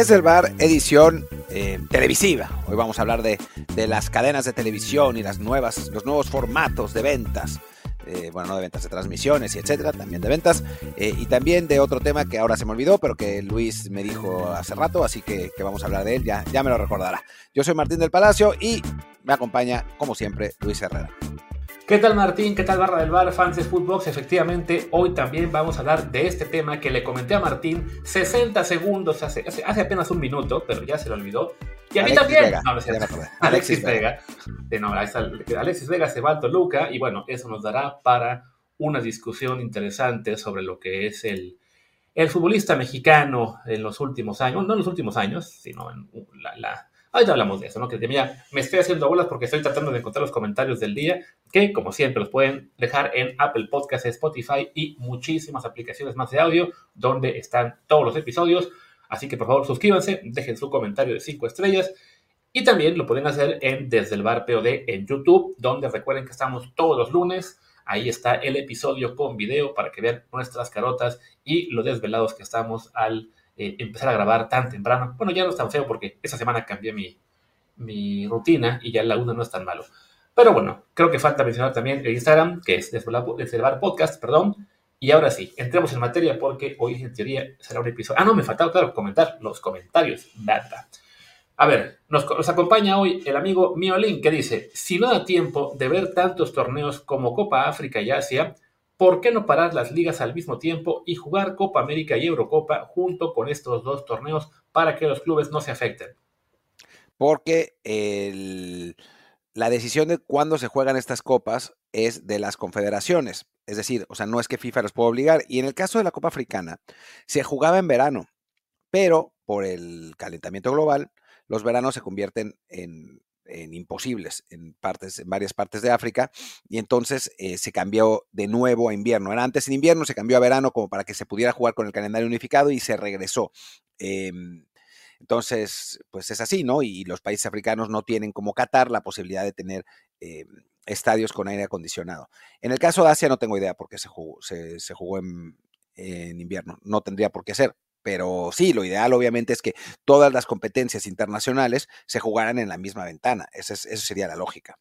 Desde el bar, edición eh, televisiva. Hoy vamos a hablar de, las cadenas de televisión y las nuevas, los nuevos formatos de ventas. Eh, bueno, no de ventas, de transmisiones y etcétera, también de ventas. Eh, y también de otro tema que ahora se me olvidó, pero que Luis me dijo hace rato, así que, que vamos a hablar de él, ya, ya me lo recordará. Yo soy Martín del Palacio y me acompaña, como siempre, Luis Herrera. ¿Qué tal Martín? ¿Qué tal Barra del Bar, fans de Footbox? Efectivamente, hoy también vamos a hablar de este tema que le comenté a Martín 60 segundos hace, hace, apenas un minuto, pero ya se lo olvidó. Y a mí también. Alexis Vega. Alexis Vega se va al Toluca y bueno, eso nos dará para una discusión interesante sobre lo que es el, el futbolista mexicano en los últimos años, no en los últimos años, sino en la Ahorita hablamos de eso, ¿no? Que mira, me estoy haciendo bolas porque estoy tratando de encontrar los comentarios del día, que como siempre los pueden dejar en Apple Podcasts, Spotify y muchísimas aplicaciones más de audio, donde están todos los episodios. Así que por favor suscríbanse, dejen su comentario de 5 estrellas. Y también lo pueden hacer en Desde el Bar POD en YouTube, donde recuerden que estamos todos los lunes. Ahí está el episodio con video para que vean nuestras carotas y lo desvelados que estamos al eh, empezar a grabar tan temprano. Bueno, ya no es tan feo porque esa semana cambié mi, mi rutina y ya la una no es tan malo. Pero bueno, creo que falta mencionar también el Instagram, que es Desvelar Podcast, perdón. Y ahora sí, entremos en materia porque hoy en teoría será un episodio. Ah, no, me faltaba, claro, comentar los comentarios. Data. A ver, nos, nos, acompaña hoy el amigo Miolín que dice, si no da tiempo de ver tantos torneos como Copa África y Asia, ¿por qué no parar las ligas al mismo tiempo y jugar Copa América y Eurocopa junto con estos dos torneos para que los clubes no se afecten? Porque la decisión de cuándo se juegan estas copas es de las confederaciones. Es decir, o sea, no es que FIFA los pueda obligar. Y en el caso de la Copa Africana, se jugaba en verano, pero por el calentamiento global, los veranos se convierten en en imposibles en, partes, en varias partes de África, y entonces eh, se cambió de nuevo a invierno. Era antes en invierno, se cambió a verano como para que se pudiera jugar con el calendario unificado y se regresó. Em, entonces, pues es así, ¿no? Y los países africanos no tienen como Qatar la posibilidad de tener em, estadios con aire acondicionado. En el caso de Asia no tengo idea porque se jugó, se, jugó en, en invierno. No tendría por qué ser, pero sí, lo ideal obviamente es que todas las competencias internacionales se jugaran en la misma ventana. Esa, sería la lógica.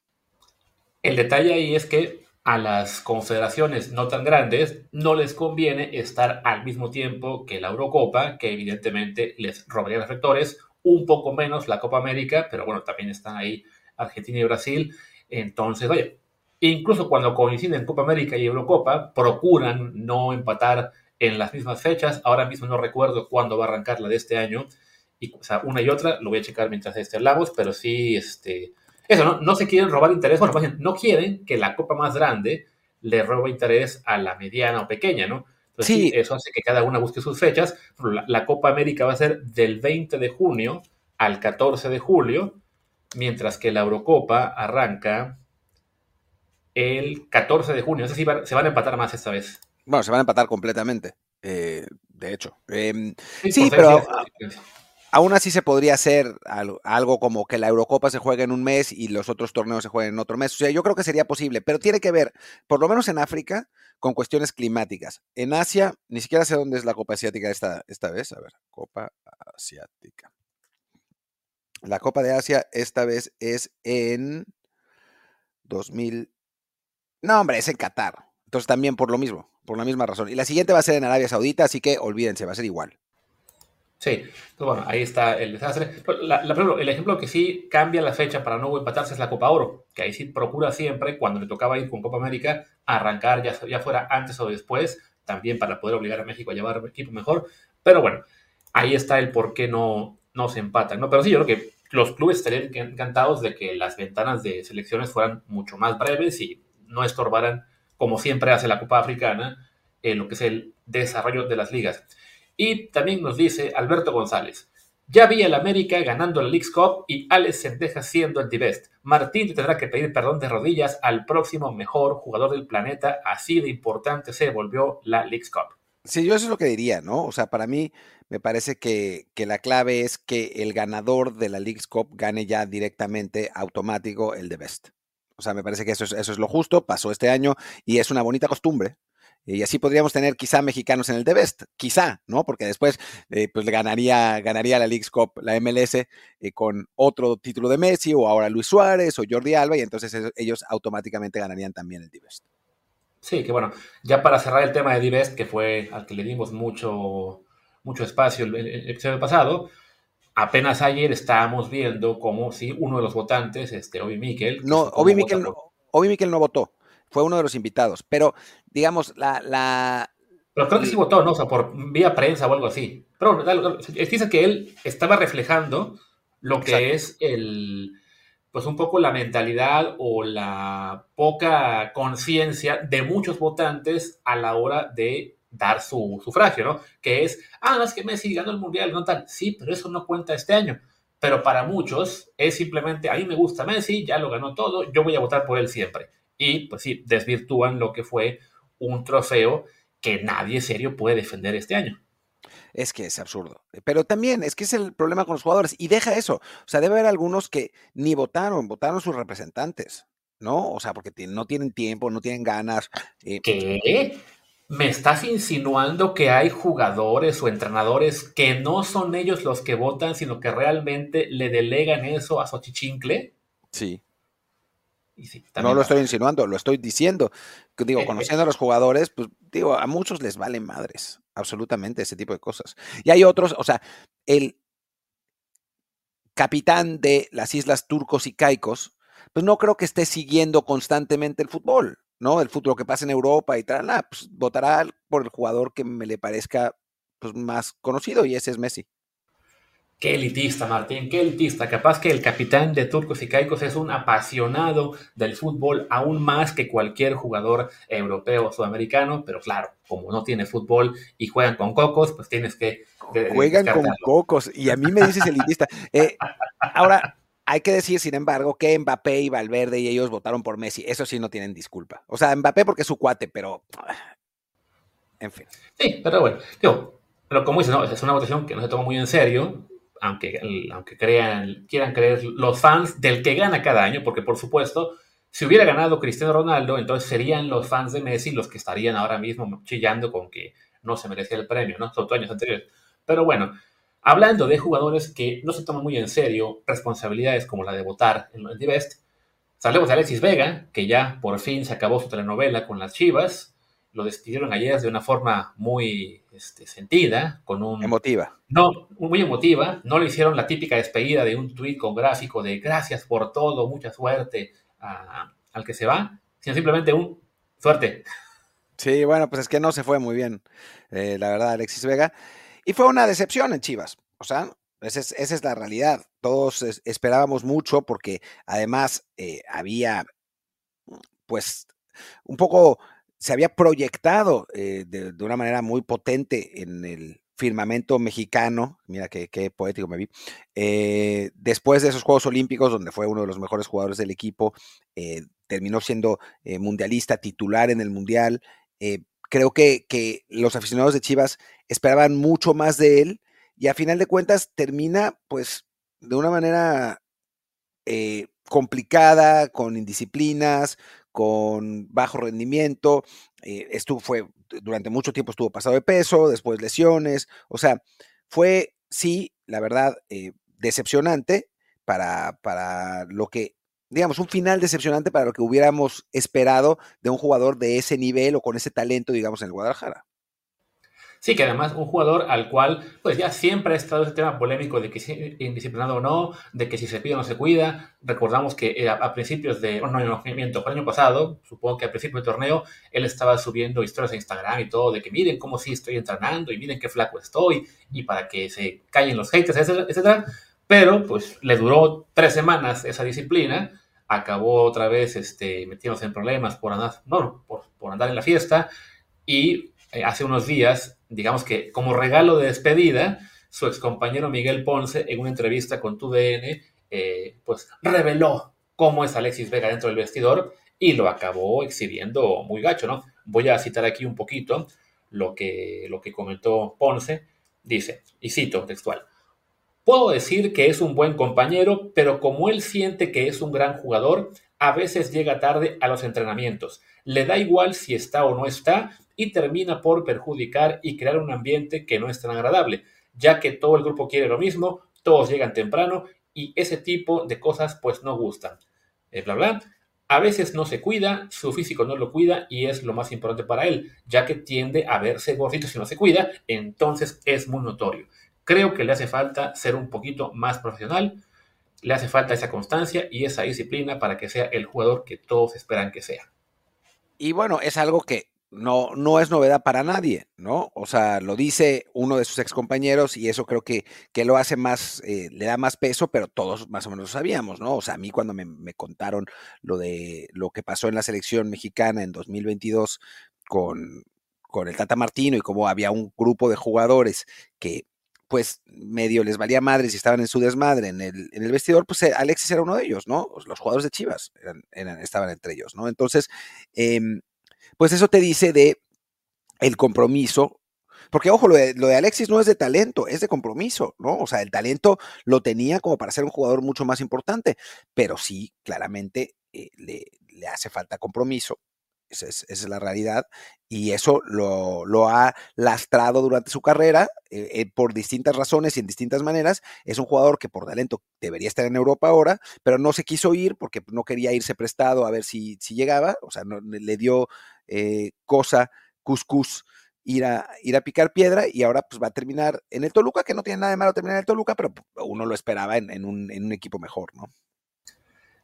El detalle ahí es que a las confederaciones no tan grandes no les conviene estar al mismo tiempo que la Eurocopa, que evidentemente les robaría reflectores, un poco menos la Copa América, pero bueno, también están ahí Argentina y Brasil. Entonces, oye, incluso cuando coinciden Copa América y Eurocopa, procuran no empatar en las mismas fechas. Ahora mismo no recuerdo cuándo va a arrancar la de este año. Y, o sea, una y otra, lo voy a checar mientras este hablamos, pero sí, este, eso, ¿no? No se quieren robar interés, bueno, no quieren que la copa más grande le robe interés a la mediana o pequeña, ¿no? Entonces, sí. eso hace que cada una busque sus fechas. La, la, Copa América va a ser del 20 de junio al 14 de julio, mientras que la Eurocopa arranca el 14 de junio. Es decir, se van a empatar más esta vez. Bueno, se van a empatar completamente, eh, de hecho. Em, sí, pero aún así se podría hacer algo, como que la Eurocopa se juegue en un mes y los otros torneos se jueguen en otro mes. O sea, yo creo que sería posible, pero tiene que ver, por lo menos en África, con cuestiones climáticas. En Asia, ni siquiera sé dónde es la Copa Asiática esta, esta vez. A ver, Copa Asiática. La Copa de Asia esta vez es en 2000. No, hombre, es en Qatar. Entonces también por lo mismo por la misma razón. Y la siguiente va a ser en Arabia Saudita, así que olvídense, va a ser igual. Sí, bueno, ahí está el desastre. el ejemplo que sí cambia la fecha para no empatarse es la Copa Oro, que ahí sí procura siempre, cuando le tocaba ir con Copa América, arrancar ya, ya fuera antes o después, también para poder obligar a México a llevar equipo mejor. Pero bueno, ahí está el por qué no, no se empatan. ¿no? Pero sí, yo creo que los clubes estarían encantados de que las ventanas de selecciones fueran mucho más breves y no estorbaran como siempre hace la Copa Africana, en lo que es el desarrollo de las ligas. Y también nos dice Alberto González, ya vi al América ganando la League's Cup y Alex Sendeja siendo el best Martín tendrá que pedir perdón de rodillas al próximo mejor jugador del planeta, así de importante se volvió la League's Cup. Sí, yo eso es lo que diría, ¿no? O sea, para mí me parece que, que la clave es que el ganador de la League's Cup gane ya directamente automático el de Best. O sea, me parece que eso es, eso es lo justo, pasó este año y es una bonita costumbre Y así podríamos tener quizá mexicanos en el The Best, quizá, ¿no? Porque después eh, pues ganaría, ganaría la League's Cup, la MLS, eh, con otro título de Messi, o ahora Luis Suárez, o Jordi Alba, y entonces ellos automáticamente ganarían también el The Best. Sí, que bueno, ya para cerrar el tema de The Best, que fue al que le dimos mucho, mucho espacio el, episodio pasado, apenas ayer estábamos viendo cómo si uno de los votantes, este Obi Mikel. No, Obi Mikel, Obi Mikel no votó fue uno de los invitados. Pero, digamos, la... la pero creo que sí votó, ¿no? O sea, por vía prensa o algo así. Pero dice que él estaba reflejando lo que es el, pues un poco la mentalidad o la poca conciencia de muchos votantes a la hora de dar su sufragio, ¿no? Que es, ah, no es que Messi ganó el Mundial, no tal. Sí, pero eso no cuenta este año. Pero para muchos es simplemente, a mí me gusta Messi, ya lo ganó todo, yo voy a votar por él siempre y pues sí, desvirtúan lo que fue un trofeo que nadie serio puede defender este año. Es que es absurdo. Pero también es que es el problema con los jugadores. Y deja eso. O sea, debe haber algunos que ni votaron, votaron sus representantes, ¿no? O sea, porque no tienen tiempo, no tienen ganas. Eh, ¿Qué? ¿Me estás insinuando que hay jugadores o entrenadores que no son ellos los que votan, sino que realmente le delegan eso a Xochichincle? Sí no lo estoy insinuando, lo estoy diciendo. Digo, eh, eh. conociendo a los jugadores, pues digo, a muchos les valen madres, absolutamente, ese tipo de cosas. Y hay otros, o sea, el capitán de las islas turcos y caicos, pues no creo que esté siguiendo constantemente el fútbol, ¿no? El fútbol que pasa en Europa y tal, nada, pues votará por el jugador que me le parezca pues, más conocido y ese es Messi. Qué elitista, Martín, qué elitista. Capaz que el capitán de Turcos y Caicos es un apasionado del fútbol aún más que cualquier jugador europeo o sudamericano, pero claro, como no tiene fútbol y juegan con cocos, pues tienes que... Juegan con cocos y a mí me dices elitista. Eh, ahora, hay que decir, sin embargo, que Mbappé y Valverde y ellos votaron por Messi. Eso sí no tienen disculpa. O sea, Mbappé porque es su cuate, pero... En fin. Sí, pero bueno, pero como dices, ¿no? es una votación que no se toma muy en serio aunque, aunque crean, quieran creer los fans del que gana cada año, porque por supuesto, si hubiera ganado Cristiano Ronaldo, entonces serían los fans de Messi los que estarían ahora mismo chillando con que no se merecía el premio, ¿no? Son años anteriores. Pero bueno, hablando de jugadores que no se toman muy en serio responsabilidades como la de votar en el Best, salimos de Alexis Vega, que ya por fin se acabó su telenovela con las Chivas, lo despidieron ayer de una forma muy este, sentida, con un... Emotiva. No, muy emotiva. No le hicieron la típica despedida de un tuit con gráfico de gracias por todo, mucha suerte al que se va, sino simplemente un suerte. Sí, bueno, pues es que no se fue muy bien, eh, la verdad, Alexis Vega. Y fue una decepción en Chivas. O sea, esa es, la realidad. Todos esperábamos mucho porque además eh, había, pues, un poco se había proyectado eh, de, una manera muy potente en el firmamento mexicano, mira qué, poético me vi, eh, después de esos Juegos Olímpicos, donde fue uno de los mejores jugadores del equipo, terminó siendo mundialista titular en el Mundial. creo que, que, los aficionados de Chivas esperaban mucho más de él y a final de cuentas termina pues de una manera complicada, con indisciplinas, con bajo rendimiento, eh, estuvo, fue, durante mucho tiempo estuvo pasado de peso, después lesiones, o sea, fue, sí, la verdad, eh, decepcionante para, para lo que, digamos, un final decepcionante para lo que hubiéramos esperado de un jugador de ese nivel o con ese talento, digamos, en el Guadalajara. Sí, que además un jugador al cual, pues ya siempre ha estado ese tema polémico de que si indisciplinado o no, de que si se pide o no se cuida. Recordamos que a, principios de, no, no, miento, el año pasado, supongo que a principios del torneo, él estaba subiendo historias a Instagram y todo, de que miren cómo sí estoy entrenando y miren qué flaco estoy, y para que se callen los haters, etcétera, etcétera. Pero, pues, le duró tres semanas esa disciplina, acabó otra vez este, metiéndose en problemas por andar, no, por, por andar en la fiesta, y eh, hace unos días digamos que como regalo de despedida, su excompañero Miguel Ponce, en una entrevista con TUDN, eh, pues reveló cómo es Alexis Vega dentro del vestidor y lo acabó exhibiendo muy gacho, ¿no? Voy a citar aquí un poquito lo que, lo que comentó Ponce. Dice, y cito textual, Puedo decir que es un buen compañero, pero como él siente que es un gran jugador, a veces llega tarde a los entrenamientos. Le da igual si está o no está y termina por perjudicar y crear un ambiente que no es tan agradable, ya que todo el grupo quiere lo mismo, todos llegan temprano y ese tipo de cosas pues no gustan. Eh, bla, bla. A veces no se cuida, su físico no lo cuida y es lo más importante para él, ya que tiende a verse gordito si no se cuida, entonces es muy notorio. Creo que le hace falta ser un poquito más profesional, le hace falta esa constancia y esa disciplina para que sea el jugador que todos esperan que sea. Y bueno, es algo que no, no es novedad para nadie, ¿no? O sea, lo dice uno de sus excompañeros y eso creo que, que lo hace más, eh, le da más peso, pero todos más o menos lo sabíamos, ¿no? O sea, a mí cuando me, me, contaron lo de lo que pasó en la selección mexicana en 2022 con, con el Tata Martino y cómo había un grupo de jugadores que pues medio les valía madres y estaban en su desmadre en el, en el vestidor, pues eh, Alexis era uno de ellos, ¿no? Los jugadores de Chivas eran, estaban entre ellos, ¿no? Entonces, eh, pues eso te dice de el compromiso. Porque, ojo, lo de, lo de, Alexis no es de talento, es de compromiso, ¿no? O sea, el talento lo tenía como para ser un jugador mucho más importante, pero sí, claramente eh, le, le, hace falta compromiso. Es, es la realidad. Y eso lo, lo, ha lastrado durante su carrera eh, eh, por distintas razones y en distintas maneras. Es un jugador que por talento debería estar en Europa ahora, pero no se quiso ir porque no quería irse prestado a ver si, si llegaba. O sea, le dio eh, cosa, cuscús, ir a, ir a picar piedra y ahora pues va a terminar en el Toluca, que no tiene nada de malo terminar en el Toluca, pero uno lo esperaba en, en, un, en un, equipo mejor, ¿no?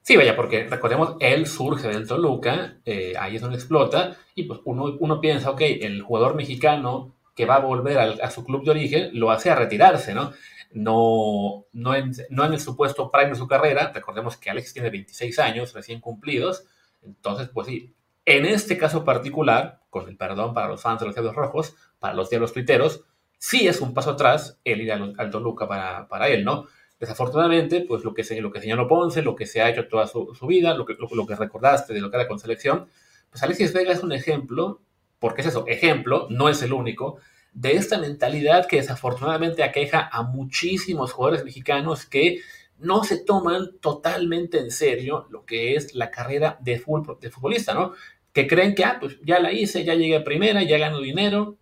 Sí, vaya, porque recordemos, él surge del Toluca, eh, ahí es donde explota, y pues uno, uno, piensa, ok, el jugador mexicano que va a volver a su club de origen lo hace a retirarse, ¿no? No, no, en, no en el supuesto prime de su carrera, recordemos que Alex tiene 26 años recién cumplidos, entonces pues sí, en este caso particular, con el perdón para los fans de los Diablos Rojos, para los Diablos Tuiteros, sí es un paso atrás el ir al, al Toluca para, para, él, ¿no? Desafortunadamente, pues lo que, se, lo que señaló Ponce, lo que se ha hecho toda su, su vida, lo que, lo, que recordaste de lo que era con selección, pues Alexis Vega es un ejemplo, porque es eso, ejemplo, no es el único, de esta mentalidad que desafortunadamente aqueja a muchísimos jugadores mexicanos que no se toman totalmente en serio lo que es la carrera de futbolista, ¿no? que creen que, ah, pues ya la hice, ya llegué a primera, ya gano dinero,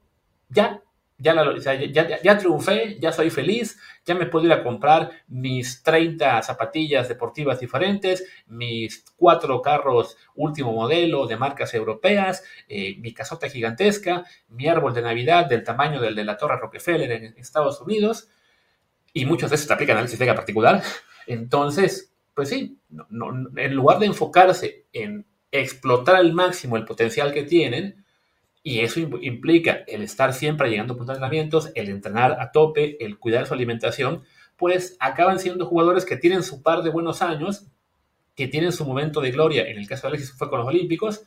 ya, ya, la, ya, ya, ya, triunfé, ya soy feliz, ya me puedo ir a comprar mis 30 zapatillas deportivas diferentes, mis cuatro carros último modelo de marcas europeas, eh, mi casota gigantesca, mi árbol de Navidad del tamaño del de la Torre Rockefeller en Estados Unidos, y muchos de esos te aplican análisis Vega particular. Entonces, pues sí, no, no, en lugar de enfocarse en explotar al máximo el potencial que tienen, y eso implica el estar siempre llegando a puntos de entrenamientos, el entrenar a tope, el cuidar su alimentación, pues acaban siendo jugadores que tienen su par de buenos años, que tienen su momento de gloria, en el caso de Alexis fue con los Olímpicos,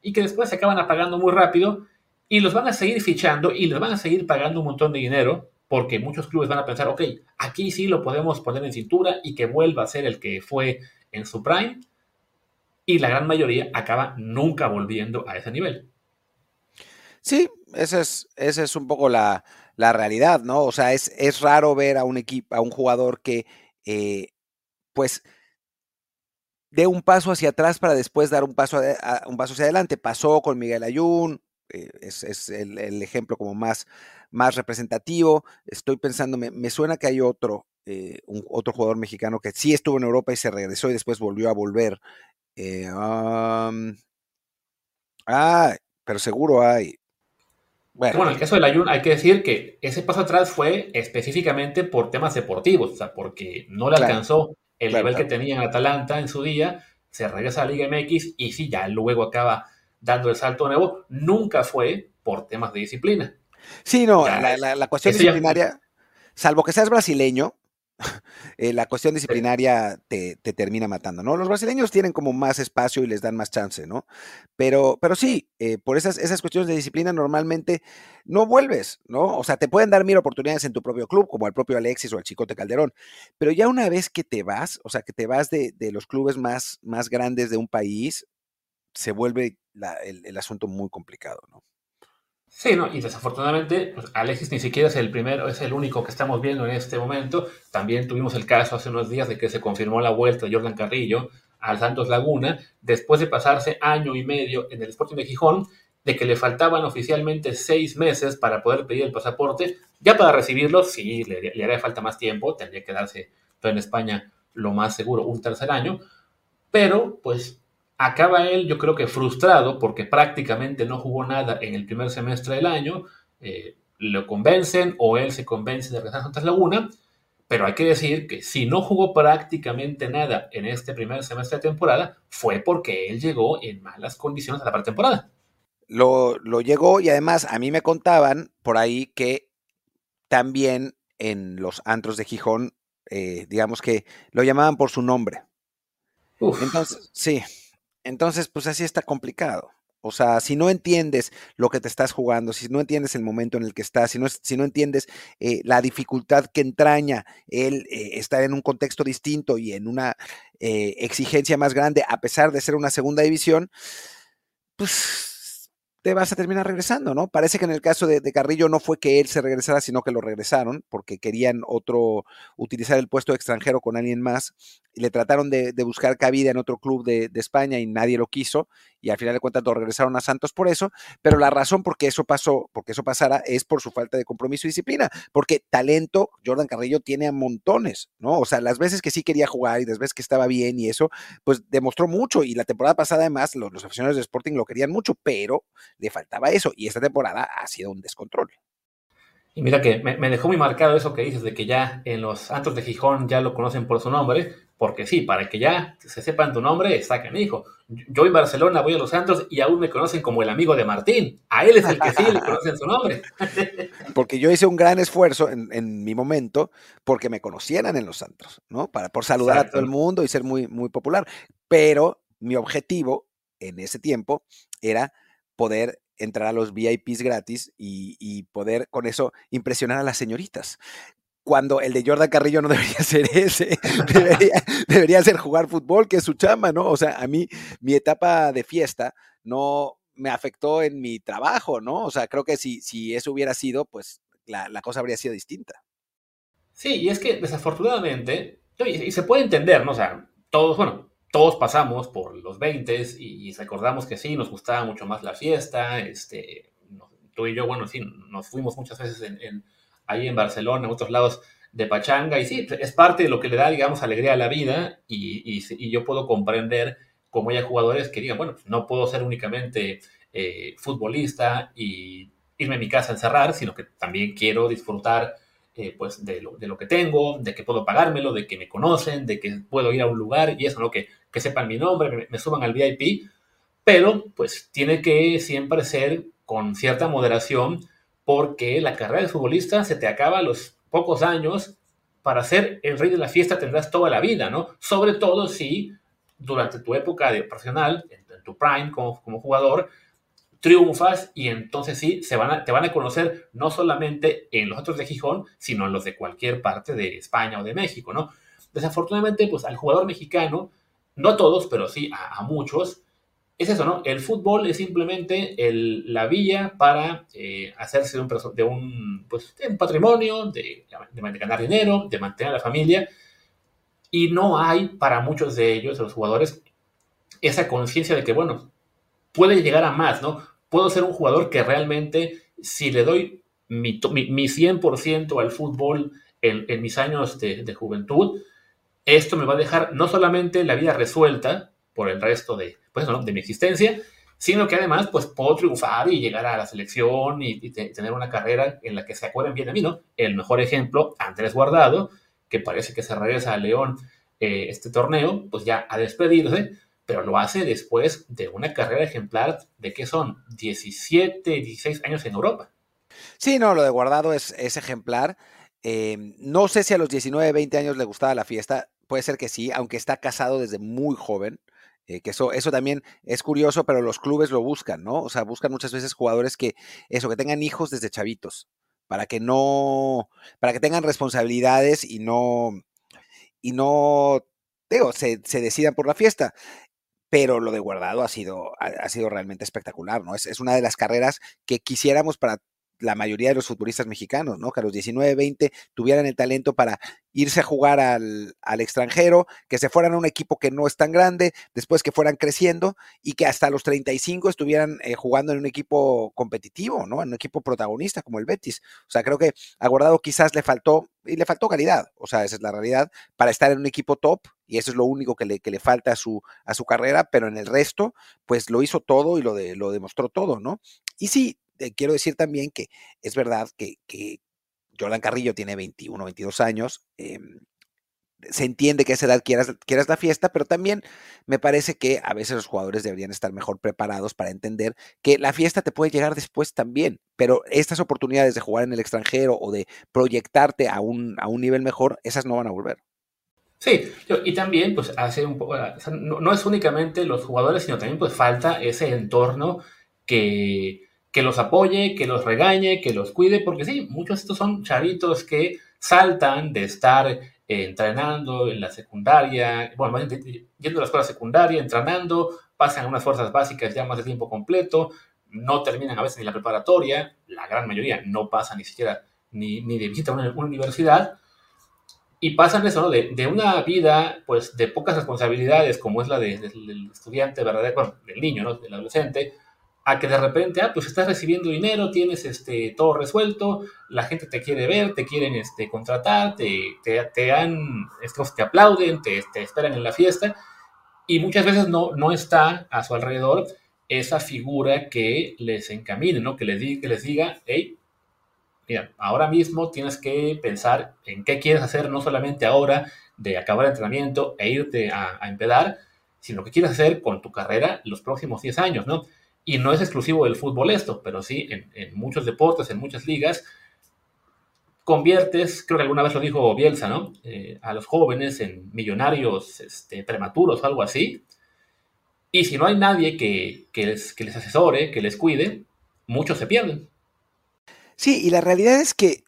y que después se acaban apagando muy rápido y los van a seguir fichando y les van a seguir pagando un montón de dinero porque muchos clubes van a pensar, ok, aquí sí lo podemos poner en cintura y que vuelva a ser el que fue en su prime, y la gran mayoría acaba nunca volviendo a ese nivel. Sí, esa es, esa es un poco la, la realidad, ¿no? O sea, es, es, raro ver a un equipo, a un jugador que, eh, pues, dé un paso hacia atrás para después dar un paso, un paso hacia adelante. Pasó con Miguel Ayun, eh, es, es el, el, ejemplo como más, más representativo. Estoy pensando, me, me suena que hay otro, eh, un, otro jugador mexicano que sí estuvo en Europa y se regresó y después volvió a volver. Ah, pero seguro hay. Bueno. bueno, en el caso del Ayun hay que decir que ese paso atrás fue específicamente por temas deportivos, o sea, porque no le claro, alcanzó el claro, nivel claro. que tenía en Atalanta en su día, se regresa a la Liga MX y sí, ya luego acaba dando el salto nuevo, nunca fue por temas de disciplina. Sí, no, ya, la, la, la, cuestión disciplinaria, ya... salvo que seas brasileño, eh, la cuestión disciplinaria te, te, termina matando, ¿no? Los brasileños tienen como más espacio y les dan más chance, ¿no? Pero, pero sí, eh, por esas, esas cuestiones de disciplina normalmente no vuelves, ¿no? O sea, te pueden dar mil oportunidades en tu propio club, como al propio Alexis o al Chicote Calderón, pero ya una vez que te vas, o sea, que te vas de, de los clubes más, más grandes de un país, se vuelve la, el, el asunto muy complicado, ¿no? Sí, ¿no? y desafortunadamente pues Alexis ni siquiera es el primero, es el único que estamos viendo en este momento. También tuvimos el caso hace unos días de que se confirmó la vuelta de Jordan Carrillo al Santos Laguna, después de pasarse año y medio en el Sporting de Gijón, de que le faltaban oficialmente seis meses para poder pedir el pasaporte. Ya para recibirlo, sí, le, le haría falta más tiempo, tendría que darse en España lo más seguro, un tercer año, pero pues acaba él, yo creo que frustrado, porque prácticamente no jugó nada en el primer semestre del año, eh, lo convencen o él se convence de regresar a Santos Laguna, pero hay que decir que si no jugó prácticamente nada en este primer semestre de temporada, fue porque él llegó en malas condiciones a la pretemporada. Lo, lo llegó y además a mí me contaban por ahí que también en los antros de Gijón, eh, digamos que lo llamaban por su nombre. Entonces, sí, entonces pues así está complicado. O sea, si no entiendes lo que te estás jugando, si no entiendes el momento en el que estás, si no, si no entiendes eh, la dificultad que entraña el eh, estar en un contexto distinto y en una exigencia más grande, a pesar de ser una segunda división, pues te vas a terminar regresando, ¿no? Parece que en el caso de, Carrillo no fue que él se regresara, sino que lo regresaron porque querían otro, utilizar el puesto extranjero con alguien más. Y le trataron de, buscar cabida en otro club de, España y nadie lo quiso. Y al final de cuentas lo regresaron a Santos por eso, pero la razón por qué eso pasó, porque eso pasara es por su falta de compromiso y disciplina, porque talento Jordan Carrillo tiene a montones, ¿no? O sea, las veces que sí quería jugar y las veces que estaba bien y eso, pues demostró mucho. Y la temporada pasada además los aficionados de Sporting lo querían mucho, pero le faltaba eso y esta temporada ha sido un descontrol. Y mira que me, dejó muy marcado eso que dices, de que ya en los Santos de Gijón ya lo conocen por su nombre, porque sí, para que ya se sepan tu nombre, está hijo. Yo en Barcelona voy a los Santos y aún me conocen como el amigo de Martín. A él es el que sí le conocen su nombre. Porque yo hice un gran esfuerzo en, mi momento porque me conocieran en los Santos, ¿no? Para, por saludar a todo el mundo y ser muy, muy popular. Pero mi objetivo en ese tiempo era poder entrar a los VIPs gratis y, poder con eso impresionar a las señoritas cuando el de Jordan Carrillo no debería ser ese, debería, ser jugar fútbol, que es su chamba, ¿no? O sea, a mí mi etapa de fiesta no me afectó en mi trabajo, ¿no? O sea, creo que si, si eso hubiera sido, pues la, cosa habría sido distinta. Sí, y es que desafortunadamente, y, se puede entender, ¿no? O sea, todos, bueno, todos pasamos por los 20 y, recordamos que sí, nos gustaba mucho más la fiesta, este, tú y yo, bueno, sí, nos fuimos muchas veces en, ahí en Barcelona, en otros lados de Pachanga, y sí, es parte de lo que le da, digamos, alegría a la vida, y, yo puedo comprender cómo hay jugadores que digan, bueno, pues, no puedo ser únicamente eh, futbolista y irme a mi casa a encerrar, sino que también quiero disfrutar eh, pues de lo, de lo, que tengo, de que puedo pagármelo, de que me conocen, de que puedo ir a un lugar y eso, ¿no? Que, que sepan mi nombre, me, suban al VIP, pero pues tiene que siempre ser con cierta moderación porque la carrera de futbolista se te acaba a los pocos años. Para ser el rey de la fiesta tendrás toda la vida, ¿no? Sobre todo si durante tu época de profesional, en, tu prime como, como jugador, triunfas y entonces sí, se van te van a conocer no solamente en los otros de Gijón, sino en los de cualquier parte de España o de México, ¿no? Desafortunadamente, pues al jugador mexicano no a todos, pero sí a, muchos, es eso, ¿no? El fútbol es simplemente la vía para eh, hacerse de un, pues, un patrimonio, de, de, ganar dinero, de mantener a la familia. Y no hay para muchos de ellos, de los jugadores, esa conciencia de que, bueno, puede llegar a más, ¿no? Puedo ser un jugador que realmente, si le doy mi, mi, 100% al fútbol en, mis años de, de juventud, esto me va a dejar no solamente la vida resuelta por el resto de, pues, de mi existencia, sino que además pues puedo triunfar y llegar a la selección y, tener una carrera en la que se acuerden bien de mí, ¿no? El mejor ejemplo, Andrés Guardado, que parece que se regresa a León eh, este torneo, pues ya a despedirse, pero lo hace después de una carrera ejemplar de que son 17, 16 años en Europa. Sí, no, lo de Guardado es, ejemplar. Eh, no sé si a los 19, 20 años le gustaba la fiesta. Puede ser que sí, aunque está casado desde muy joven. Eh, que eso, eso también es curioso, pero los clubes lo buscan, ¿no? O sea, buscan muchas veces jugadores que, eso, que tengan hijos desde chavitos, para que no, para que tengan responsabilidades y no, y no, digo, se decidan por la fiesta. Pero lo de guardado ha sido, ha, sido realmente espectacular, ¿no? Es, es, una de las carreras que quisiéramos para la mayoría de los futbolistas mexicanos, ¿no? Que a los 19, 20 tuvieran el talento para irse a jugar al, extranjero, que se fueran a un equipo que no es tan grande, después que fueran creciendo y que hasta los 35 estuvieran eh, jugando en un equipo competitivo, ¿no? En un equipo protagonista como el Betis. O sea, creo que a Guardado quizás le faltó, y le faltó calidad, o sea, esa es la realidad, para estar en un equipo top y eso es lo único que le, que le falta a su, a su carrera, pero en el resto, pues lo hizo todo y lo, de, lo demostró todo, ¿no? Y sí, quiero decir también que es verdad que, que Jordan Carrillo tiene 21, 22 años. Em, se entiende que a esa edad quieras, quieras la fiesta, pero también me parece que a veces los jugadores deberían estar mejor preparados para entender que la fiesta te puede llegar después también, pero estas oportunidades de jugar en el extranjero o de proyectarte a un, a un nivel mejor, esas no van a volver. Sí, y también pues hace un poco, no, no, es únicamente los jugadores, sino también pues falta ese entorno que, que los apoye, que los regañe, que los cuide, porque sí, muchos de estos son chavitos que saltan de estar eh, entrenando en la secundaria, bueno, yendo a la escuela secundaria, entrenando, pasan unas fuerzas básicas ya más de tiempo completo, no terminan a veces ni la preparatoria, la gran mayoría no pasa ni siquiera ni, ni de visita a una, universidad, y pasan eso, ¿no? De, de, una vida, pues, de pocas responsabilidades, como es la de, del estudiante verdadero, bueno, del niño, ¿no? Del adolescente, a que de repente, ah, pues estás recibiendo dinero, tienes este, todo resuelto, la gente te quiere ver, te quieren este, contratar, te, te, te, han, te aplauden, te, te, esperan en la fiesta, y muchas veces no, no está a su alrededor esa figura que les encamine, ¿no? que, les diga, que les diga, hey, mira, ahora mismo tienes que pensar en qué quieres hacer, no solamente ahora de acabar el entrenamiento e irte a, a empedar, sino que quieres hacer con tu carrera los próximos 10 años, ¿no? Y no es exclusivo del fútbol esto, pero sí en, muchos deportes, en muchas ligas, conviertes, creo que alguna vez lo dijo Bielsa, ¿no? Eh, a los jóvenes en millonarios este, prematuros o algo así. Y si no hay nadie que, que, les, que les asesore, que les cuide, muchos se pierden. Sí, y la realidad es que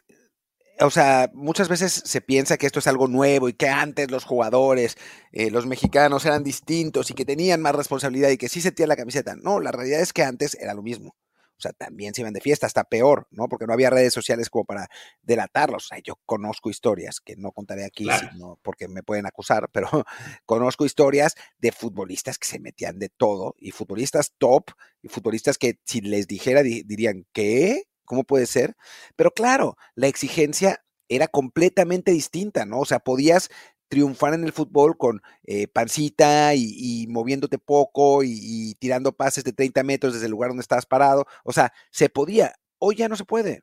o sea, muchas veces se piensa que esto es algo nuevo y que antes los jugadores, eh, los mexicanos eran distintos y que tenían más responsabilidad y que sí sentían la camiseta. No, la realidad es que antes era lo mismo. O sea, también se iban de fiesta, hasta peor, ¿no? Porque no había redes sociales como para delatarlos. O sea, yo conozco historias que no contaré aquí, sino porque me pueden acusar, pero conozco historias de futbolistas que se metían de todo y futbolistas top y futbolistas que si les dijera dirían, ¿qué? ¿Cómo puede ser? Pero claro, la exigencia era completamente distinta, ¿no? O sea, podías triunfar en el fútbol con eh, pancita y, moviéndote poco y, tirando pases de 30 metros desde el lugar donde estabas parado. O sea, se podía. Hoy ya no se puede.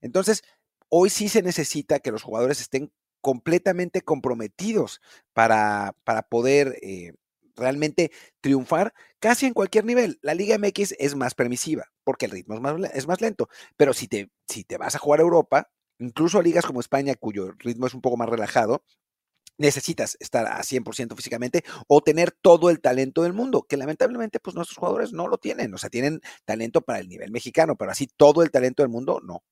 Entonces, hoy sí se necesita que los jugadores estén completamente comprometidos para, para poder eh, realmente triunfar casi en cualquier nivel. La Liga MX es más permisiva porque el ritmo es más, es más lento, pero si te, si te vas a jugar a Europa, incluso a ligas como España, cuyo ritmo es un poco más relajado, necesitas estar a 100% físicamente o tener todo el talento del mundo, que lamentablemente pues nuestros jugadores no lo tienen, o sea, tienen talento para el nivel mexicano, pero así todo el talento del mundo no.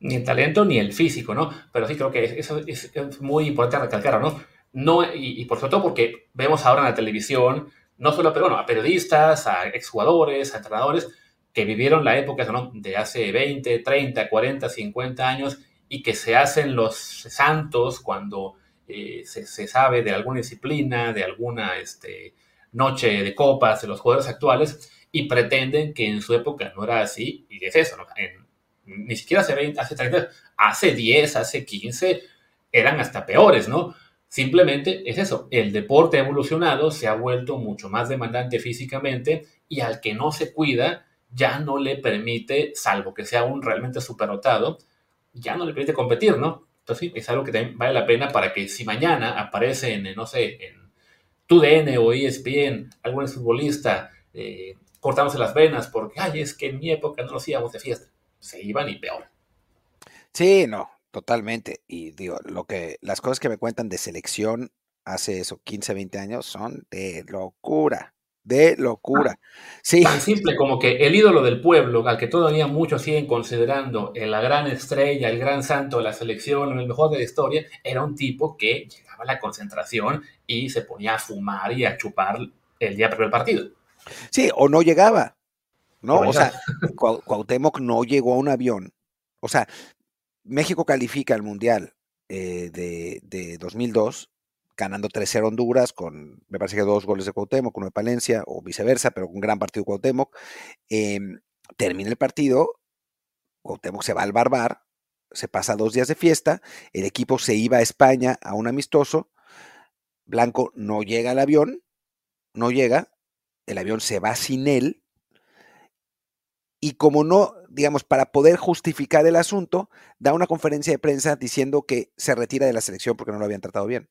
Ni el talento ni el físico, ¿no? Pero sí creo que eso es, muy importante recalcar, ¿no? No, y, por sobre todo porque vemos ahora en la televisión, no solo a periodistas, a exjugadores, a entrenadores que vivieron la época de hace 20, 30, 40, 50 años y que se hacen los santos cuando eh, se, sabe de alguna disciplina, de alguna este, noche de copas de los jugadores actuales y pretenden que en su época no era así, y es eso, ni siquiera hace 20, hace 30, hace 10, hace 15, eran hasta peores, ¿no? Simplemente es eso, el deporte ha evolucionado, se ha vuelto mucho más demandante físicamente y al que no se cuida ya no le permite, salvo que sea un realmente superdotado, ya no le permite competir, ¿no? Entonces es algo que también vale la pena para que si mañana aparece en, no sé, en TUDN o ESPN algún futbolista eh, cortándose las venas porque, ay, es que en mi época no nos íbamos de fiesta, se iban y peor. Sí, no, Totalmente. Y digo, lo que, las cosas que me cuentan de selección hace eso, 15, 20 años, son de locura. De locura. Sí. Tan simple como que el ídolo del pueblo, al que todavía muchos siguen considerando la gran estrella, el gran santo de la selección, el mejor de la historia, era un tipo que llegaba a la concentración y se ponía a fumar y a chupar el día previo del partido. Sí, o no llegaba. ¿No? O sea, Cuauhtémoc no llegó a un avión O sea, México califica al Mundial eh, de, de 2002 ganando 3-0 Honduras con, me parece que dos goles de Cuauhtémoc, uno de Palencia, o viceversa, pero con un gran partido de Cuauhtémoc. Em, termina el partido, Cuauhtémoc se va al Barbar, se pasa dos días de fiesta, el equipo se iba a España a un amistoso, Blanco no llega al avión, no llega, el avión se va sin él, y como no, digamos, para poder justificar el asunto, da una conferencia de prensa diciendo que se retira de la selección porque no lo habían tratado bien.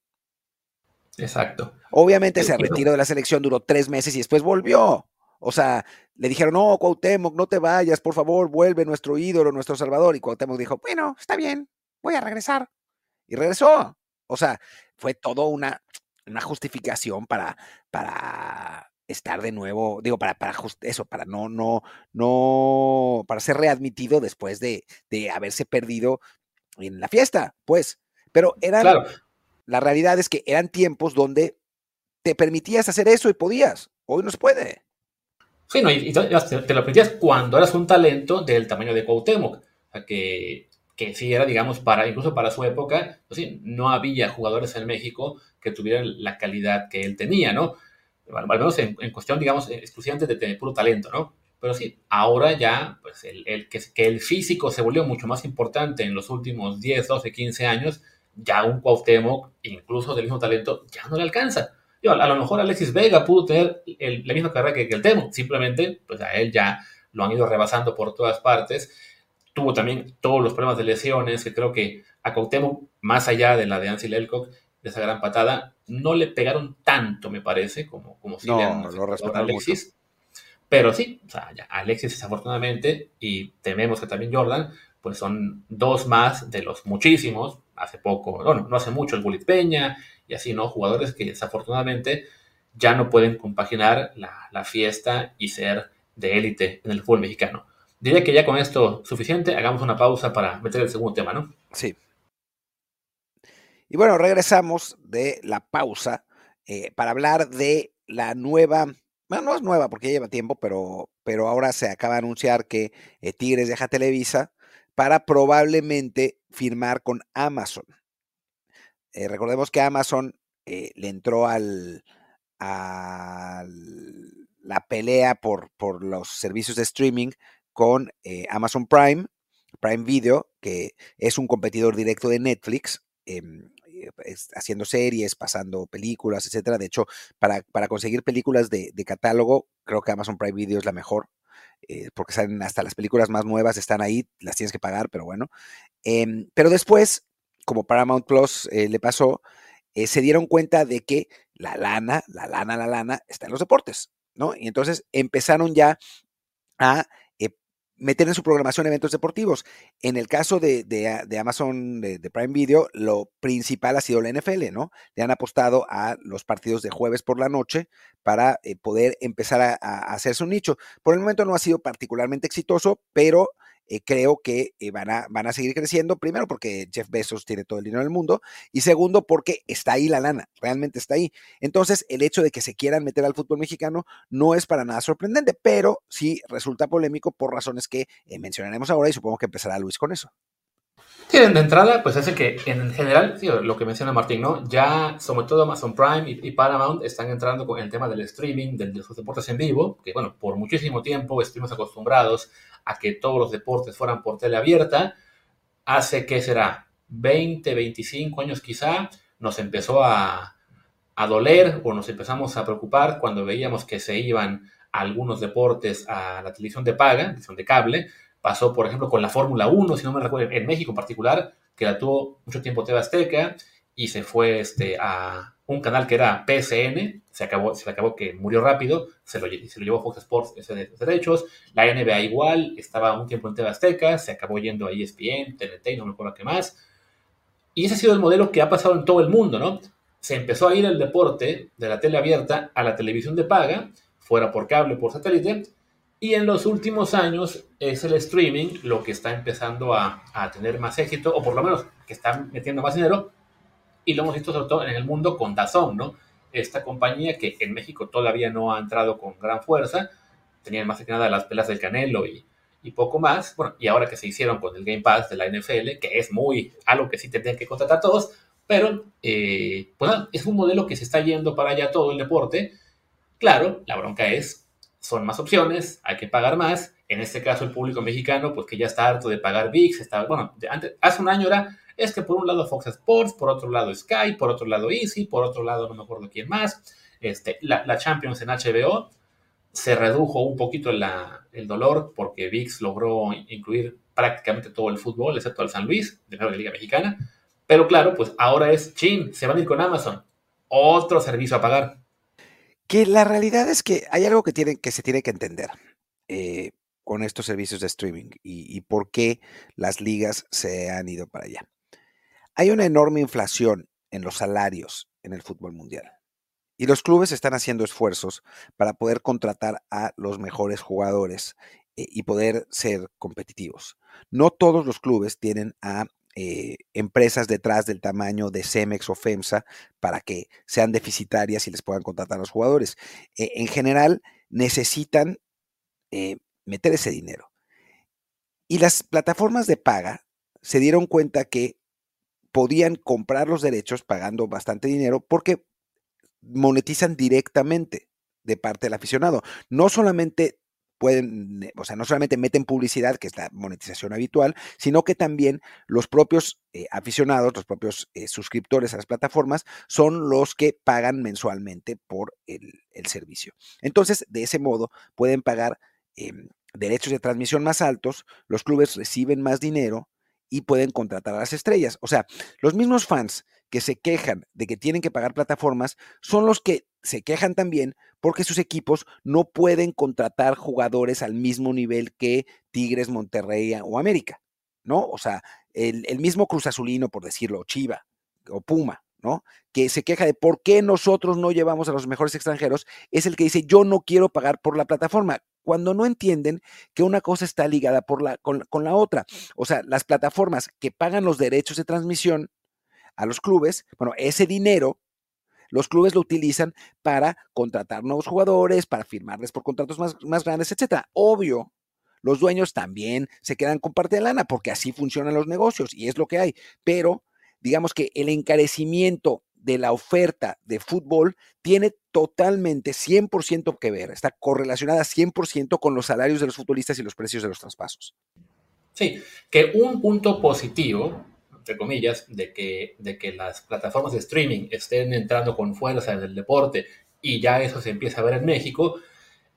Exacto. Obviamente se retiró de la selección, duró tres meses y después volvió. O sea, le dijeron, no, Cuauhtémoc, no te vayas, por favor, vuelve nuestro ídolo, nuestro salvador. Y Cuauhtémoc dijo, bueno, está bien, voy a regresar. Y regresó. O sea, fue todo una, una justificación para, para estar de nuevo, digo, para, para eso, para no, no, no, para ser readmitido después de, de haberse perdido en la fiesta, pues. Pero era, claro. La realidad es que eran tiempos donde te permitías hacer eso y podías. Hoy no se puede. Sí, no, y, te, lo permitías cuando eras un talento del tamaño de Cuauhtémoc. O sea, que, que sí era, digamos, para, incluso para su época, pues sí, no había jugadores en México que tuvieran la calidad que él tenía, ¿no? Al, menos en, cuestión, digamos, exclusivamente de, tener puro talento, ¿no? Pero sí, ahora ya, pues el, el que, que, el físico se volvió mucho más importante en los últimos 10, 12, 15 años, ya un Cuauhtémoc, incluso del mismo talento, ya no le alcanza. a, lo mejor Alexis Vega pudo tener la misma carrera que, el Temo, simplemente pues a él ya lo han ido rebasando por todas partes. Tuvo también todos los problemas de lesiones, que creo que a Cuauhtémoc, más allá de la de Ansel Elcock, de esa gran patada, no le pegaron tanto, me parece, como, como si no, le lo a Alexis. Pero sí, o sea, ya Alexis desafortunadamente, y tememos que también Jordan, pues son dos más de los muchísimos, hace poco, bueno, no hace mucho el Bullet Peña y así, ¿no? Jugadores que desafortunadamente ya no pueden compaginar la, fiesta y ser de élite en el fútbol mexicano. Diría que ya con esto suficiente, hagamos una pausa para meter el segundo tema, ¿no? Sí. Y bueno, regresamos de la pausa eh, para hablar de la nueva, bueno, no es nueva porque ya lleva tiempo, pero, pero ahora se acaba de anunciar que eh, Tigres deja Televisa para probablemente firmar con Amazon. Eh, recordemos que Amazon le entró al, a la pelea por, por, los servicios de streaming con Amazon Prime, Prime Video, que es un competidor directo de Netflix, em, haciendo series, pasando películas, etcétera. De hecho, para, para conseguir películas de, catálogo, creo que Amazon Prime Video es la mejor. Eh, porque salen hasta las películas más nuevas están ahí, las tienes que pagar, pero bueno. Em, pero después, como Paramount Plus eh, le pasó, eh, se dieron cuenta de que la lana, la lana, la lana está en los deportes, ¿no? Y entonces empezaron ya a meter en su programación eventos deportivos. En el caso de, de, Amazon, de, Prime Video, lo principal ha sido la NFL, ¿no? Le han apostado a los partidos de jueves por la noche para eh, poder empezar a, a, hacerse un nicho. Por el momento no ha sido particularmente exitoso, pero eh, creo que eh, van, a, van a seguir creciendo, primero porque Jeff Bezos tiene todo el dinero del mundo y segundo porque está ahí la lana, realmente está ahí. Entonces, el hecho de que se quieran meter al fútbol mexicano no es para nada sorprendente, pero sí resulta polémico por razones que eh, mencionaremos ahora y supongo que empezará Luis con eso. Sí, de entrada, pues hace que en general, lo que menciona Martín, ¿no? Ya, sobre todo Amazon Prime y, Paramount están entrando con el tema del streaming, de, los deportes en vivo, que bueno, por muchísimo tiempo estuvimos acostumbrados a que todos los deportes fueran por tele abierta. Hace que será 20, 25 años quizá, nos empezó a, a doler o nos empezamos a preocupar cuando veíamos que se iban algunos deportes a la televisión de paga, televisión de cable, Pasó, por ejemplo, con la Fórmula 1, si no me recuerdo, en México en particular, que la tuvo mucho tiempo TV Azteca y se fue este, a un canal que era PSN, se, acabó, se acabó que murió rápido, se lo, se lo llevó Fox Sports ese, derechos, la NBA igual, estaba un tiempo en TV Azteca, se acabó yendo a ESPN, TNT no me acuerdo qué más. Y ese ha sido el modelo que ha pasado en todo el mundo, ¿no? Se empezó a ir el deporte de la tele abierta a la televisión de paga, fuera por cable, por satélite, y en los últimos años es el streaming lo que está empezando a, tener más éxito, o por lo menos que está metiendo más dinero, y lo hemos visto sobre todo en el mundo con Dazón, ¿no? Esta compañía que en México todavía no ha entrado con gran fuerza, tenían más que nada las pelas del Canelo y, y poco más. Bueno, y ahora que se hicieron con el Game Pass de la NFL, que es muy algo que sí tendrían que contratar todos, pero eh, pues es un modelo que se está yendo para allá todo el deporte. Claro, la bronca es, son más opciones, hay que pagar más. En este caso, el público mexicano, pues que ya está harto de pagar VIX, está, bueno, antes, hace un año era, es que por un lado Fox Sports, por otro lado Sky, por otro lado Easy, por otro lado no me acuerdo quién más, este, la, la Champions en HBO, se redujo un poquito el dolor porque VIX logró incluir prácticamente todo el fútbol, excepto al San Luis, de la Liga Mexicana. Pero claro, pues ahora es chin, se van a ir con Amazon. Otro servicio a pagar. Que la realidad es que hay algo que, tienen, que se tiene que entender eh, con estos servicios de streaming y, y por qué las ligas se han ido para allá. Hay una enorme inflación en los salarios en el fútbol mundial. Y los clubes están haciendo esfuerzos para poder contratar a los mejores jugadores eh, y poder ser competitivos. No todos los clubes tienen a eh, empresas detrás del tamaño de Cemex o FEMSA para que sean deficitarias y les puedan contratar a los jugadores. Eh, en general, necesitan meter ese dinero. Y las plataformas de paga se dieron cuenta que podían comprar los derechos pagando bastante dinero porque monetizan directamente de parte del aficionado. No solamente pueden, eh, o sea, no solamente meten publicidad, que es la monetización habitual, sino que también los propios eh, aficionados, los propios eh, suscriptores a las plataformas, son los que pagan mensualmente por el, servicio. Entonces, de ese modo, pueden pagar em, derechos de transmisión más altos, los clubes reciben más dinero y pueden contratar a las estrellas. O sea, los mismos fans que se quejan de que tienen que pagar plataformas son los que se quejan también porque sus equipos no pueden contratar jugadores al mismo nivel que Tigres, Monterrey o América, ¿no? O sea, el, mismo Cruz Azulino, por decirlo, Chiva o Puma, ¿no? Que se queja de por qué nosotros no llevamos a los mejores extranjeros, es el que dice yo no quiero pagar por la plataforma, cuando no entienden que una cosa está ligada con, la otra. O sea, las plataformas que pagan los derechos de transmisión a los clubes, bueno, ese dinero los clubes lo utilizan para contratar nuevos jugadores, para firmarles por contratos más, más grandes, etcétera. Obvio, los dueños también se quedan con parte de lana porque así funcionan los negocios y es lo que hay. Pero digamos que el encarecimiento de la oferta de fútbol tiene totalmente 100% que ver, está correlacionada 100% con los salarios de los futbolistas y los precios de los traspasos. Sí, que un punto positivo entre comillas, de que, de que las plataformas de streaming estén entrando con fuerza en el deporte y ya eso se empieza a ver en México,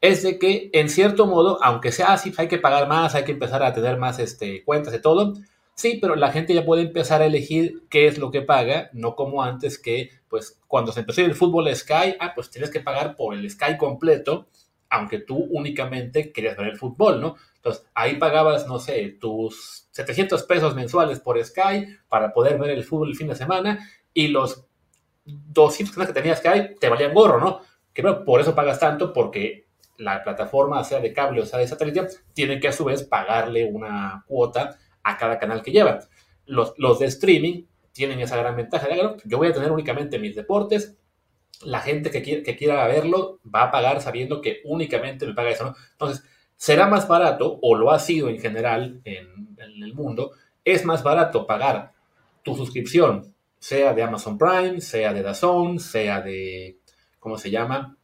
es de que en cierto modo, aunque sea así, hay que pagar más, hay que empezar a tener más este, cuentas de todo, sí, pero la gente ya puede empezar a elegir qué es lo que paga, no como antes que, pues, cuando se empezó el fútbol Sky, ah, pues tienes que pagar por el Sky completo, aunque tú únicamente querías ver el fútbol, ¿no? Entonces, ahí pagabas, no sé, tus 700 pesos mensuales por Sky para poder ver el fútbol el fin de semana y los 200 pesos que tenías Sky te valían gorro, ¿no? Que bueno, por eso pagas tanto, porque la plataforma, sea de cable o sea de satélite, tiene que a su vez pagarle una cuota a cada canal que lleva. Los, los de streaming tienen esa gran ventaja. De, yo voy a tener únicamente mis deportes, la gente que, quiera, que quiera verlo va a pagar sabiendo que únicamente me paga eso. Entonces, será más barato, o lo ha sido en general en, el mundo, es más barato pagar tu suscripción, sea de Amazon Prime, sea de DAZN, sea de, ¿cómo se llama?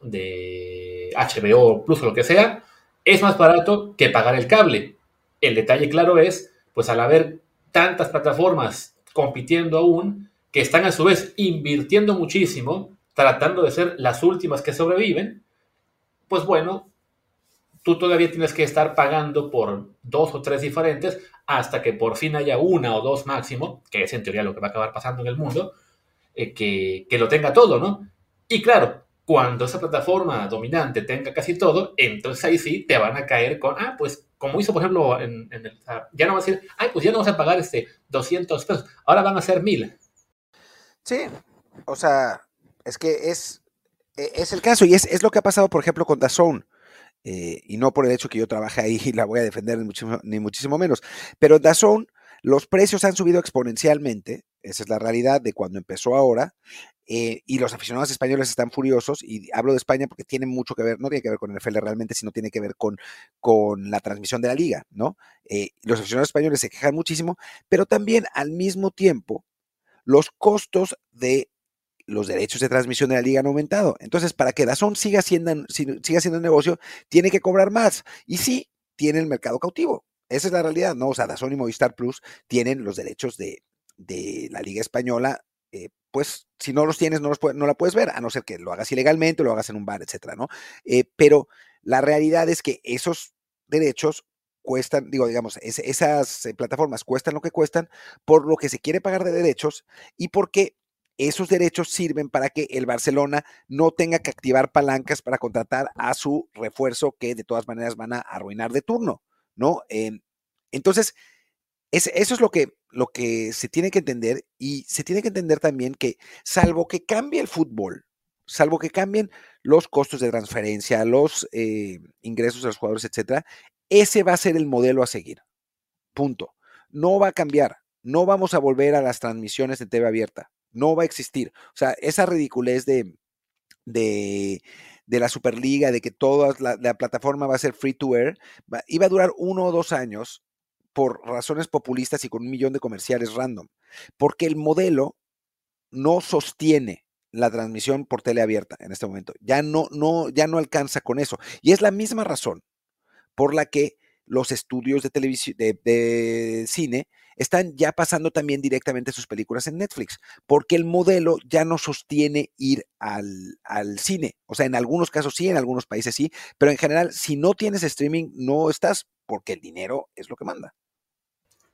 De HBO Plus o lo que sea, es más barato que pagar el cable. El detalle claro es, pues al haber tantas plataformas compitiendo aún, que están a su vez invirtiendo muchísimo, tratando de ser las últimas que sobreviven, pues bueno, tú todavía tienes que estar pagando por dos o tres diferentes hasta que por fin haya una o dos máximo, que es en teoría lo que va a acabar pasando en el mundo, eh, que, lo tenga todo, ¿no? Y claro, cuando esa plataforma dominante tenga casi todo, entonces ahí sí te van a caer con, ah, pues como hizo por ejemplo en, el, ya no vas a decir, ay, pues ya no vas a pagar este 200 pesos, ahora van a ser 1000. Sí, o sea, es que es, e, es el caso y es, es lo que ha pasado, por ejemplo, con DAZN. Eh, y no por el hecho que yo trabaje ahí y la voy a defender ni muchísimo, ni muchísimo menos. Pero DAZN, los precios han subido exponencialmente, esa es la realidad de cuando empezó ahora, eh, y los aficionados españoles están furiosos, y hablo de España porque tiene mucho que ver, no tiene que ver con el NFL realmente, sino tiene que ver con, con la transmisión de la liga, ¿no? Eh, los aficionados españoles se quejan muchísimo, pero también al mismo tiempo los costos de los derechos de transmisión de la liga han aumentado. Entonces, para que Dazón siga siendo, siga siendo un negocio, tiene que cobrar más. Y sí, tiene el mercado cautivo. Esa es la realidad, ¿no? O sea, Dazón y Movistar Plus tienen los derechos de, de la liga española eh, pues si no los tienes, no, los no la puedes ver, a no ser que lo hagas ilegalmente lo hagas en un bar, etcétera, ¿no? Eh, pero la realidad es que esos derechos cuestan, digo, digamos, esas eh, plataformas cuestan lo que cuestan por lo que se quiere pagar de derechos y porque esos derechos sirven para que el Barcelona no tenga que activar palancas para contratar a su refuerzo que de todas maneras van a arruinar de turno, ¿no? entonces, eso es lo que, lo que se tiene que entender y se tiene que entender también que salvo que cambie el fútbol, salvo que cambien los costos de transferencia, los eh, ingresos de los jugadores, etcétera, ese va a ser el modelo a seguir. Punto. No va a cambiar. No vamos a volver a las transmisiones de TV abierta. No va a existir. O sea, esa ridiculez de, de, de la Superliga, de que toda la, la, plataforma va a ser free to air, iba a durar uno o dos años por razones populistas y con un millón de comerciales random, porque el modelo no sostiene la transmisión por tele abierta en este momento. Ya no, no, ya no alcanza con eso. Y es la misma razón por la que los estudios de televisión, de, de, cine, están ya pasando también directamente sus películas en Netflix, porque el modelo ya no sostiene ir al, al, cine. O sea, en algunos casos sí, en algunos países sí, pero en general, si no tienes streaming, no estás, porque el dinero es lo que manda.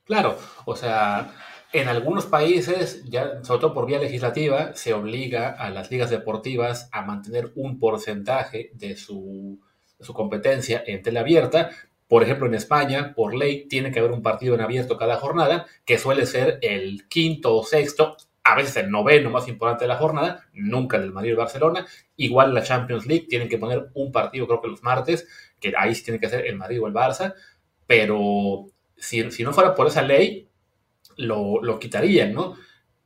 Claro, o sea, en algunos países, ya, sobre todo por vía legislativa, se obliga a las ligas deportivas a mantener un porcentaje de su, su competencia en tele abierta. Por ejemplo, en España, por ley, tiene que haber un partido en abierto cada jornada, que suele ser el quinto o sexto, a veces el noveno más importante de la jornada, nunca el del Madrid y el Barcelona. Igual la Champions League tienen que poner un partido, creo que los martes, que ahí sí tiene que ser el Madrid o el Barça, pero si, no fuera por esa ley, lo, lo quitarían, ¿no?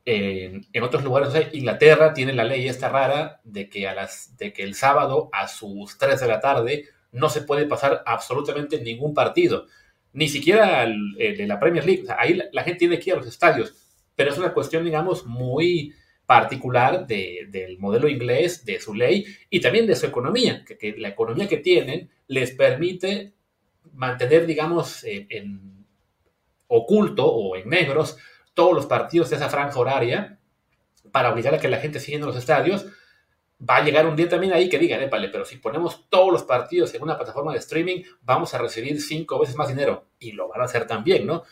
En, en, otros lugares, o sea, Inglaterra tiene la ley esta rara de que, a las, de que el sábado a sus 3 de la tarde no se puede pasar absolutamente ningún partido, ni siquiera el, el de la Premier League. O sea, ahí la, la, gente tiene que ir a los estadios, pero es una cuestión, digamos, muy particular de, del modelo inglés, de su ley y también de su economía, que, que la economía que tienen les permite mantener, digamos, en, en oculto o en negros todos los partidos de esa franja horaria para obligar a que la gente siga en los estadios, va a llegar un día también ahí que digan, vale, pero si ponemos todos los partidos en una plataforma de streaming, vamos a recibir cinco veces más dinero. Y lo van a hacer también, ¿no?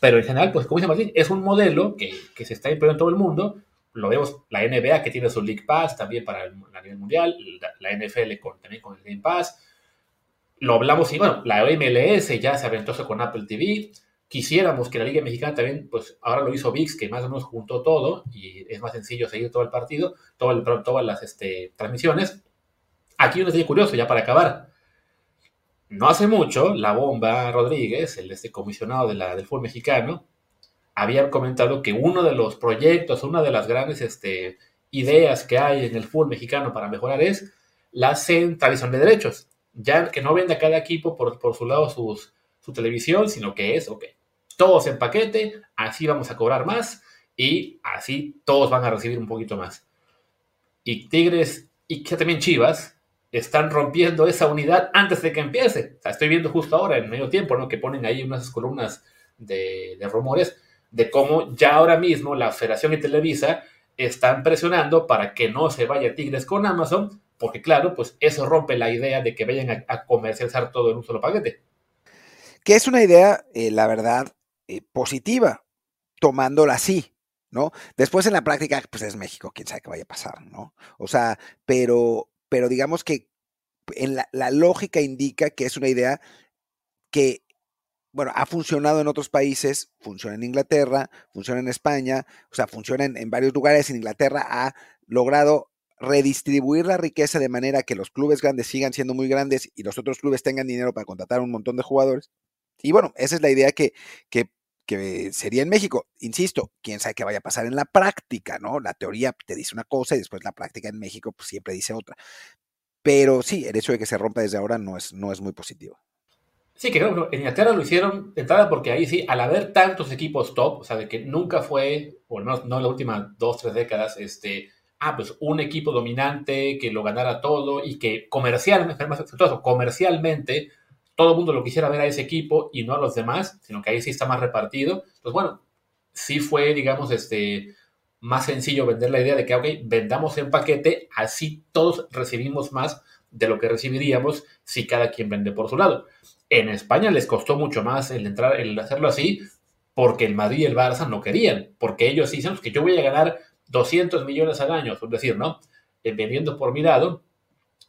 Pero en general, pues como dice Martín, es un modelo que, que se está implementando en todo el mundo. Lo vemos, la NBA que tiene su League Pass también para el, a nivel mundial, la, NFL también con el Game Pass. Lo hablamos y bueno, la MLS ya se aventó con Apple TV quisiéramos que la Liga Mexicana también, pues ahora lo hizo VIX, que más o menos juntó todo y es más sencillo seguir todo el partido, todo el, todas las este, transmisiones. Aquí un detalle curioso, ya para acabar. No hace mucho, la bomba Rodríguez, el este comisionado de la, del fútbol mexicano, había comentado que uno de los proyectos, una de las grandes este, ideas que hay en el fútbol mexicano para mejorar es la centralización de derechos. Ya que no venda cada equipo por, por su lado su televisión, sino que es, ok, todos en paquete, así vamos a cobrar más y así todos van a recibir un poquito más. Y Tigres y también Chivas están rompiendo esa unidad antes de que empiece. Estoy viendo justo ahora, en medio tiempo, ¿no? Que ponen ahí unas columnas de, rumores de cómo ya ahora mismo la Federación y Televisa están presionando para que no se vaya Tigres con Amazon, porque claro, pues eso rompe la idea de que vayan a, a comercializar todo en un solo paquete. Que es una idea, eh, la verdad, eh, positiva, tomándola así, ¿no? Después en la práctica, pues es México, quién sabe qué vaya a pasar, ¿no? O sea, pero, pero digamos que en la, lógica indica que es una idea que bueno, ha funcionado en otros países, funciona en Inglaterra, funciona en España, o sea, funciona en, en, varios lugares. En Inglaterra ha logrado redistribuir la riqueza de manera que los clubes grandes sigan siendo muy grandes y los otros clubes tengan dinero para contratar un montón de jugadores. Y bueno, esa es la idea que, que, que sería en México. Insisto, quién sabe qué vaya a pasar en la práctica, ¿no? La teoría te dice una cosa y después la práctica en México pues, siempre dice otra. Pero sí, el hecho de que se rompa desde ahora no es, no es muy positivo. Sí, que en Inglaterra lo hicieron de entrada porque ahí sí, al haber tantos equipos top, o sea, de que nunca fue, o no, no en las últimas dos, tres décadas, este, ah, pues un equipo dominante que lo ganara todo y que comercialmente, comercialmente, todo el mundo lo quisiera ver a ese equipo y no a los demás, sino que ahí sí está más repartido. Pues bueno, sí fue, digamos, este, más sencillo vender la idea de que, ok, vendamos en paquete, así todos recibimos más de lo que recibiríamos si cada quien vende por su lado. En España les costó mucho más el entrar, el hacerlo así, porque el Madrid y el Barça no querían, porque ellos dicen que yo voy a ganar 200 millones al año, es decir, ¿no? Eh, vendiendo por mi lado,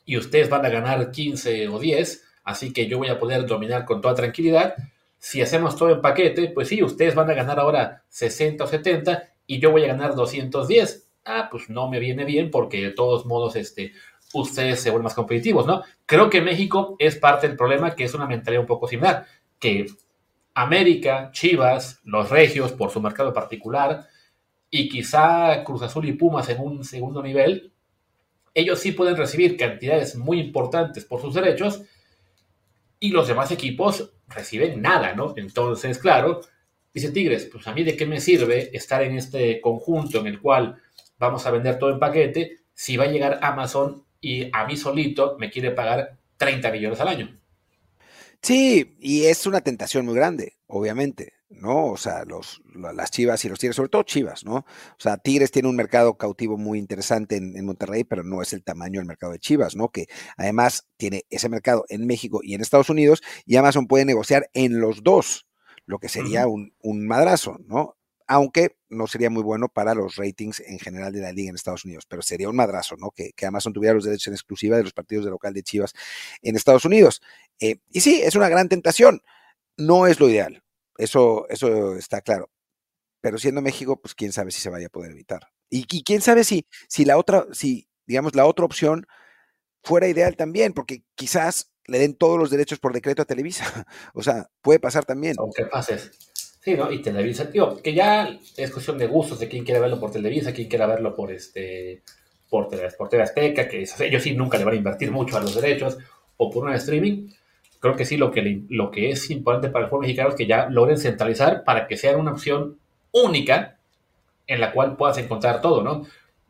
y ustedes van a ganar 15 o 10, así que yo voy a poder dominar con toda tranquilidad. Si hacemos todo en paquete, pues sí, ustedes van a ganar ahora 60 o 70 y yo voy a ganar 210. Ah, pues no me viene bien porque de todos modos este, ustedes se vuelven más competitivos, ¿no? Creo que México es parte del problema, que es una mentalidad un poco similar, que América, Chivas, los Regios, por su mercado particular, y quizá Cruz Azul y Pumas en un segundo nivel, ellos sí pueden recibir cantidades muy importantes por sus derechos y los demás equipos reciben nada, ¿no? Entonces, claro, dice Tigres, pues a mí de qué me sirve estar en este conjunto en el cual vamos a vender todo en paquete si va a llegar Amazon y a mí solito me quiere pagar 30 millones al año. Sí, y es una tentación muy grande, obviamente, ¿no? O sea, los, las Chivas y los Tigres, sobre todo Chivas, ¿no? O sea, Tigres tiene un mercado cautivo muy interesante en, en, Monterrey, pero no es el tamaño del mercado de Chivas, ¿no? Que además tiene ese mercado en México y en Estados Unidos, y Amazon puede negociar en los dos, lo que sería un, un madrazo, ¿no? aunque no sería muy bueno para los ratings en general de la liga en Estados Unidos, pero sería un madrazo, ¿no? Que, que Amazon tuviera los derechos en exclusiva de los partidos de local de Chivas en Estados Unidos. Eh, y sí, es una gran tentación. No es lo ideal, eso, eso está claro. Pero siendo México, pues quién sabe si se vaya a poder evitar. Y, quién sabe si, si la otra, si, digamos, la otra opción fuera ideal también, porque quizás le den todos los derechos por decreto a Televisa. O sea, puede pasar también. Aunque pases. Sí, ¿no? Y Televisa, digo, que ya es cuestión de gustos de quién quiere verlo por Televisa, quién quiere verlo por este por, TV Azteca, que ellos sí nunca le van a invertir mucho a los derechos, o por un streaming. Creo que sí, lo que, lo que es importante para el fútbol mexicano es que ya logren centralizar para que sea una opción única en la cual puedas encontrar todo, ¿no?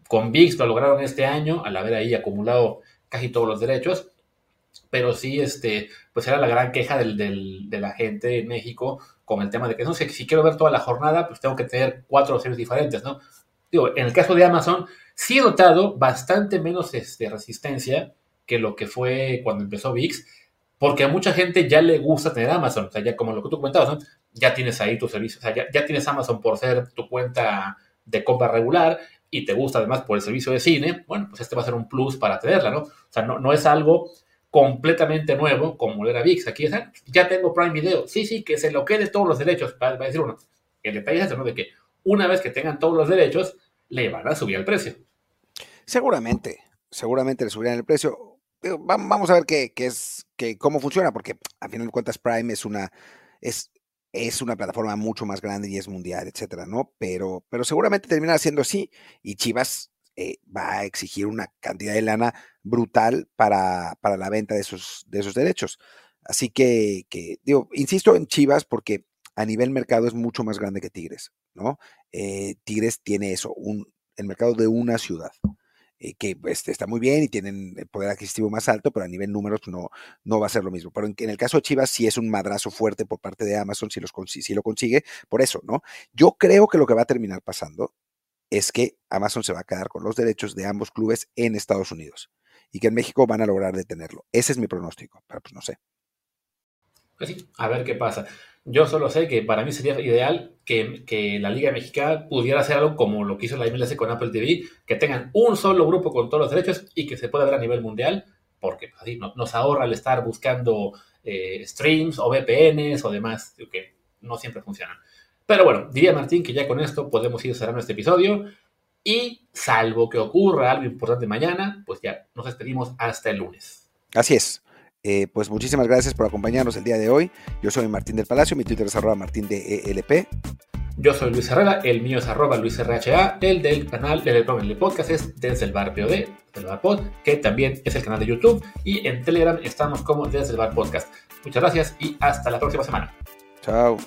Con VIX lo lograron este año, al haber ahí acumulado casi todos los derechos, pero sí, este, pues era la gran queja del, del, de la gente en México con el tema de que no sé, si quiero ver toda la jornada, pues tengo que tener cuatro series diferentes, ¿no? Digo, en el caso de Amazon, sí he notado bastante menos este, resistencia que lo que fue cuando empezó VIX, porque a mucha gente ya le gusta tener Amazon, o sea, ya como lo que tú comentabas, ¿no? Ya tienes ahí tu servicio, o sea, ya, tienes Amazon por ser tu cuenta de compra regular y te gusta además por el servicio de cine, bueno, pues este va a ser un plus para tenerla, ¿no? O sea, no, no es algo completamente nuevo, como era VIX. Aquí ya tengo Prime Video. Sí, sí, que se lo quede todos los derechos. Va, a decir uno. El detalle es ¿no? de que una vez que tengan todos los derechos, le van a subir el precio. Seguramente, seguramente le subirán el precio. Vamos a ver qué, es, qué, cómo funciona, porque a final de cuentas Prime es una, es, es una plataforma mucho más grande y es mundial, etcétera, ¿no? Pero, pero seguramente termina siendo así. Y Chivas eh, va a exigir una cantidad de lana brutal para, para la venta de esos, de esos derechos. Así que, que, digo, insisto en Chivas porque a nivel mercado es mucho más grande que Tigres, ¿no? Eh, Tigres tiene eso, un, el mercado de una ciudad. Eh, que pues, está muy bien y tienen el poder adquisitivo más alto, pero a nivel números no, no va a ser lo mismo. Pero en, en, el caso de Chivas sí es un madrazo fuerte por parte de Amazon si, los, si lo consigue, por eso, ¿no? Yo creo que lo que va a terminar pasando es que Amazon se va a quedar con los derechos de ambos clubes en Estados Unidos y que en México van a lograr detenerlo. Ese es mi pronóstico, pero pues no sé. A ver qué pasa. Yo solo sé que para mí sería ideal que, que, la Liga Mexicana pudiera hacer algo como lo que hizo la MLS con Apple TV, que tengan un solo grupo con todos los derechos y que se pueda ver a nivel mundial, porque pues, así no, nos ahorra el estar buscando eh, streams o VPNs o demás, que no siempre funcionan. Pero bueno, diría Martín que ya con esto podemos ir cerrando este episodio. Y salvo que ocurra algo importante mañana, pues ya nos despedimos hasta el lunes. Así es. Eh, pues muchísimas gracias por acompañarnos el día de hoy. Yo soy Martín del Palacio, mi Twitter es arroba martín de ELP. Yo soy Luis Herrera, el mío es arroba luisrha, el del canal, el, del podcast es desde el bar POD, del bar pod, que también es el canal de YouTube, y en Telegram estamos como desde el bar podcast. Muchas gracias y hasta la próxima semana. Chao.